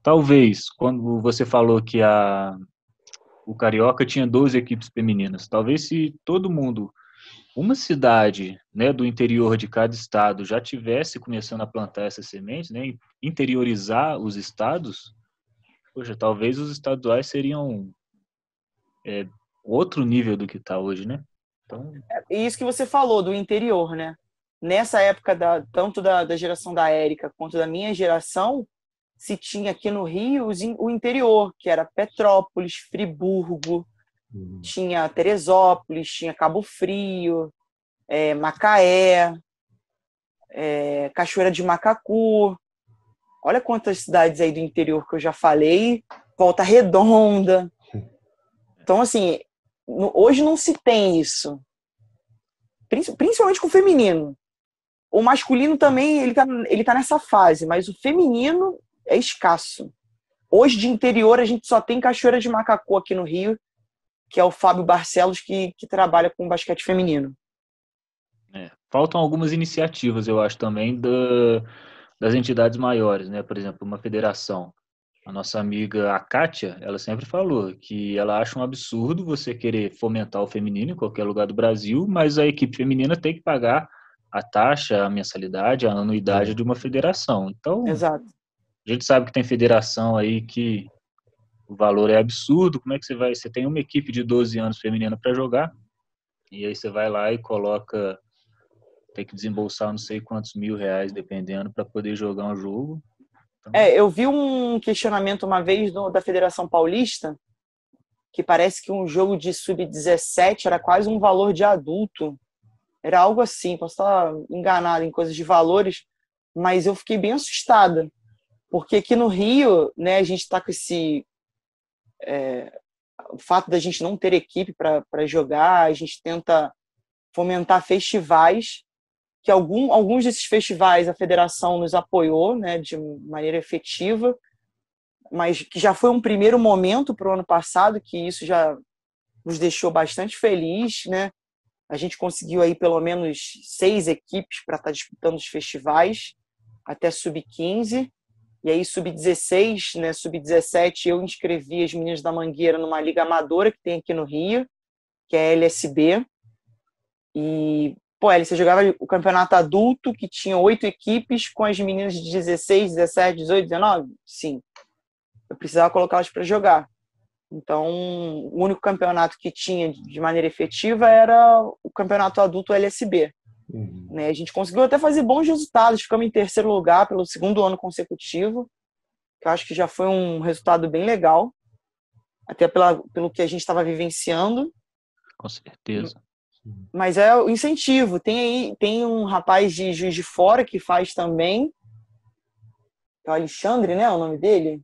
Talvez, quando você falou que a, o Carioca tinha 12 equipes femininas, talvez se todo mundo uma cidade né, do interior de cada estado já tivesse começando a plantar essas sementes, né, interiorizar os estados, poxa, talvez os estaduais seriam é, outro nível do que está hoje, né? Então... É isso que você falou do interior, né? Nessa época, da, tanto da, da geração da Érica quanto da minha geração, se tinha aqui no Rio o interior, que era Petrópolis, Friburgo, uhum. tinha Teresópolis, tinha Cabo Frio, é, Macaé, é, Cachoeira de Macacu. Olha quantas cidades aí do interior que eu já falei. Volta Redonda. Então, assim, hoje não se tem isso. Principalmente com o feminino. O masculino também, ele tá, ele tá nessa fase, mas o feminino é escasso. Hoje, de interior, a gente só tem Cachoeira de Macacu aqui no Rio, que é o Fábio Barcelos, que, que trabalha com basquete feminino. É, faltam algumas iniciativas, eu acho, também da, das entidades maiores, né? Por exemplo, uma federação. A nossa amiga a Kátia, ela sempre falou que ela acha um absurdo você querer fomentar o feminino em qualquer lugar do Brasil, mas a equipe feminina tem que pagar a taxa, a mensalidade, a anuidade é. de uma federação. Então, Exato. A gente sabe que tem federação aí que o valor é absurdo. Como é que você vai? Você tem uma equipe de 12 anos feminina para jogar, e aí você vai lá e coloca. Tem que desembolsar não sei quantos mil reais, dependendo, para poder jogar um jogo. Então... É, eu vi um questionamento uma vez do, da Federação Paulista, que parece que um jogo de sub-17 era quase um valor de adulto. Era algo assim, posso estar enganado em coisas de valores, mas eu fiquei bem assustada porque aqui no Rio, né, a gente está com esse. É, o fato da gente não ter equipe para jogar, a gente tenta fomentar festivais, que algum, alguns desses festivais a federação nos apoiou né, de maneira efetiva, mas que já foi um primeiro momento para o ano passado, que isso já nos deixou bastante feliz. Né? A gente conseguiu aí pelo menos seis equipes para estar tá disputando os festivais, até sub-15. E aí, sub-16, né, sub-17, eu inscrevi as meninas da Mangueira numa liga amadora que tem aqui no Rio, que é a LSB. E, pô, você jogava o campeonato adulto, que tinha oito equipes, com as meninas de 16, 17, 18, 19? Sim. Eu precisava colocá-las para jogar. Então, o único campeonato que tinha de maneira efetiva era o campeonato adulto LSB. Uhum. Né? A gente conseguiu até fazer bons resultados, ficamos em terceiro lugar pelo segundo ano consecutivo, que eu acho que já foi um resultado bem legal, até pela, pelo que a gente estava vivenciando. Com certeza. Mas é o incentivo. Tem aí, tem um rapaz de Juiz de Fora que faz também, é o Alexandre, né? O nome dele?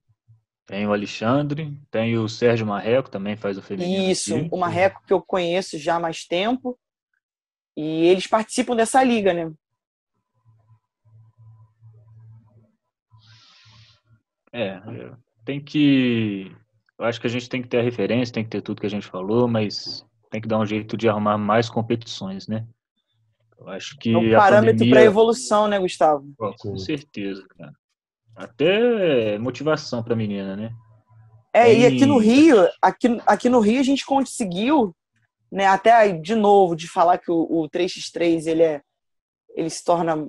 Tem o Alexandre, tem o Sérgio Marreco, também faz o feminino. Isso, aqui. o Marreco que eu conheço já há mais tempo. E eles participam dessa liga, né? É, tem que. Eu acho que a gente tem que ter a referência, tem que ter tudo que a gente falou, mas tem que dar um jeito de arrumar mais competições, né? Eu acho que. É um parâmetro pandemia... para evolução, né, Gustavo? com certeza, cara. Até motivação para a menina, né? É, tem... e aqui no Rio, aqui, aqui no Rio a gente conseguiu né? Até de novo de falar que o, o 3x3 ele é ele se torna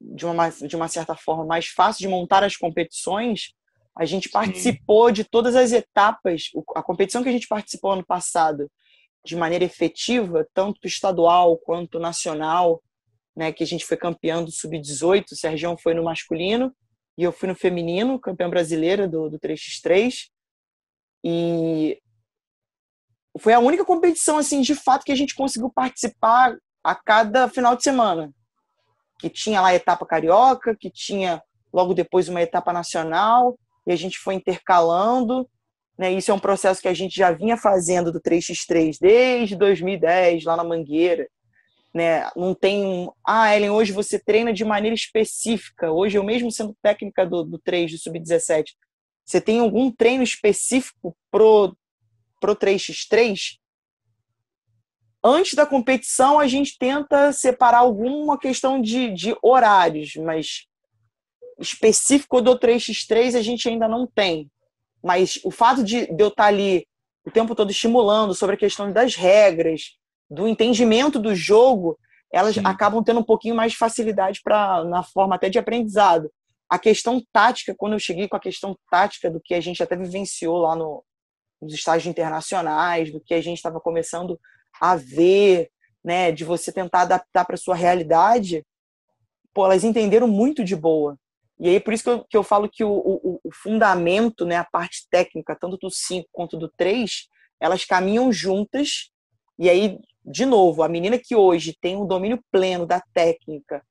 de uma de uma certa forma mais fácil de montar as competições. A gente participou Sim. de todas as etapas, a competição que a gente participou ano passado de maneira efetiva, tanto estadual quanto nacional, né, que a gente foi campeão do sub-18, o Sérgio foi no masculino e eu fui no feminino, campeão brasileiro do, do 3x3. E foi a única competição assim de fato que a gente conseguiu participar a cada final de semana. Que tinha lá a etapa carioca que tinha logo depois uma etapa nacional e a gente foi intercalando né? Isso é um processo que a gente já vinha fazendo do 3x3 desde 2010 lá na Mangueira né? Não tem ah Ellen hoje você treina de maneira específica hoje eu mesmo sendo técnica do, do 3 do sub-17 você tem algum treino específico pro pro 3x3, antes da competição a gente tenta separar alguma questão de, de horários, mas específico do 3x3 a gente ainda não tem. Mas o fato de, de eu estar ali o tempo todo estimulando sobre a questão das regras, do entendimento do jogo, elas Sim. acabam tendo um pouquinho mais de facilidade para na forma até de aprendizado. A questão tática, quando eu cheguei com a questão tática do que a gente até vivenciou lá no, nos estágios internacionais, do que a gente estava começando a ver, né, de você tentar adaptar para sua realidade, pô, elas entenderam muito de boa. E aí, por isso que eu, que eu falo que o, o, o fundamento, né, a parte técnica, tanto do 5 quanto do 3, elas caminham juntas. E aí, de novo, a menina que hoje tem o domínio pleno da técnica,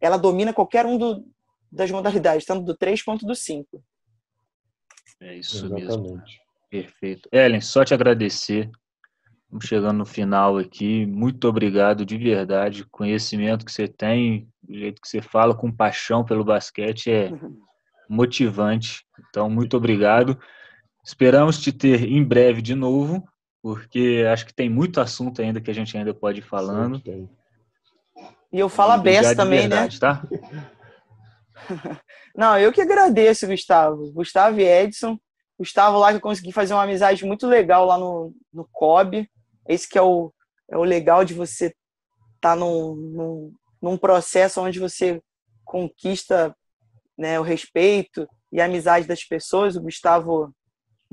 ela domina qualquer um do, das modalidades, tanto do 3 quanto do 5. É isso Exatamente. mesmo. Perfeito. Ellen, só te agradecer. Estamos chegando no final aqui. Muito obrigado de verdade. O conhecimento que você tem, o jeito que você fala com paixão pelo basquete é motivante. Então, muito obrigado. Esperamos te ter em breve de novo, porque acho que tem muito assunto ainda que a gente ainda pode ir falando. Sim, e eu falo a beça também, né? verdade, né? Tá? Não, eu que agradeço, Gustavo. Gustavo e Edson. Gustavo lá que eu consegui fazer uma amizade muito legal lá no, no COB. Esse que é o, é o legal de você estar tá num, num, num, processo onde você conquista né, o respeito e a amizade das pessoas. O Gustavo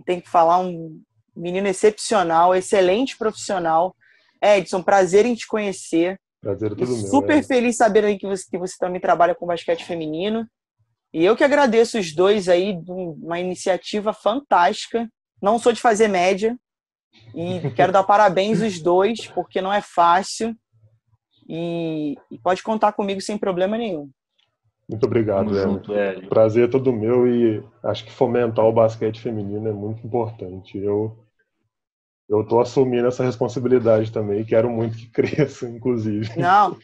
tem que falar um menino excepcional, excelente profissional. Edson, prazer em te conhecer. Prazer é todo meu. Super é. feliz sabendo que você, que você também trabalha com basquete feminino. E eu que agradeço os dois aí, uma iniciativa fantástica. Não sou de fazer média. E quero dar parabéns os dois, porque não é fácil. E, e pode contar comigo sem problema nenhum. Muito obrigado, junto, Prazer é todo meu e acho que fomentar o basquete feminino é muito importante. Eu eu estou assumindo essa responsabilidade também e quero muito que cresça, inclusive. Não,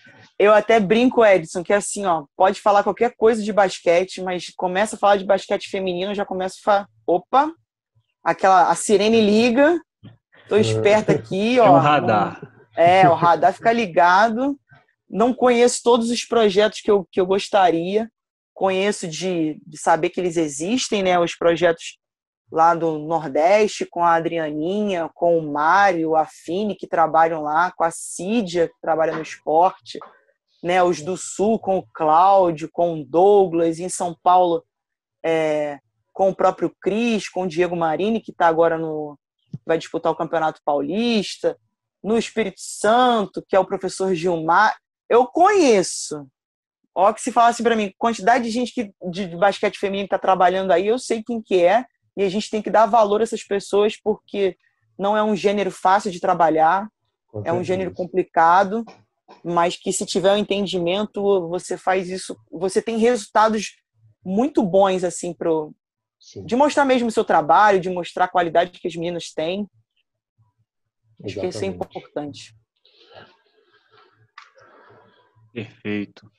eu até brinco, Edson, que assim, ó, pode falar qualquer coisa de basquete, mas começa a falar de basquete feminino, já começa a falar, opa, aquela, a sirene liga, tô é. esperta aqui, ó. É um radar. é, o radar fica ligado. Não conheço todos os projetos que eu, que eu gostaria, conheço de, de saber que eles existem, né, os projetos lá do Nordeste, com a Adrianinha, com o Mário, a Fini, que trabalham lá, com a Cídia, que trabalha no esporte, né, os do Sul, com o Cláudio, com o Douglas, em São Paulo, é, com o próprio Cris, com o Diego Marini, que está agora no. vai disputar o Campeonato Paulista, no Espírito Santo, que é o professor Gilmar. Eu conheço. Ó, que se falasse para mim, quantidade de gente que, de, de basquete feminino que está trabalhando aí, eu sei quem que é, e a gente tem que dar valor a essas pessoas porque não é um gênero fácil de trabalhar, é um gênero complicado, mas que se tiver o um entendimento, você faz isso, você tem resultados muito bons assim pro Sim. de mostrar mesmo o seu trabalho, de mostrar a qualidade que as meninas têm. Acho que isso é importante. Perfeito.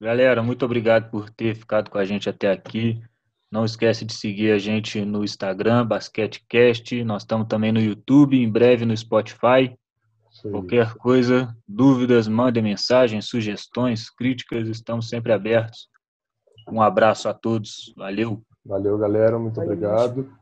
Galera, muito obrigado por ter ficado com a gente até aqui. Não esquece de seguir a gente no Instagram, BasqueteCast. Nós estamos também no YouTube, em breve no Spotify. Qualquer coisa, dúvidas, mandem mensagens, sugestões, críticas, estamos sempre abertos. Um abraço a todos. Valeu. Valeu, galera. Muito Valeu. obrigado.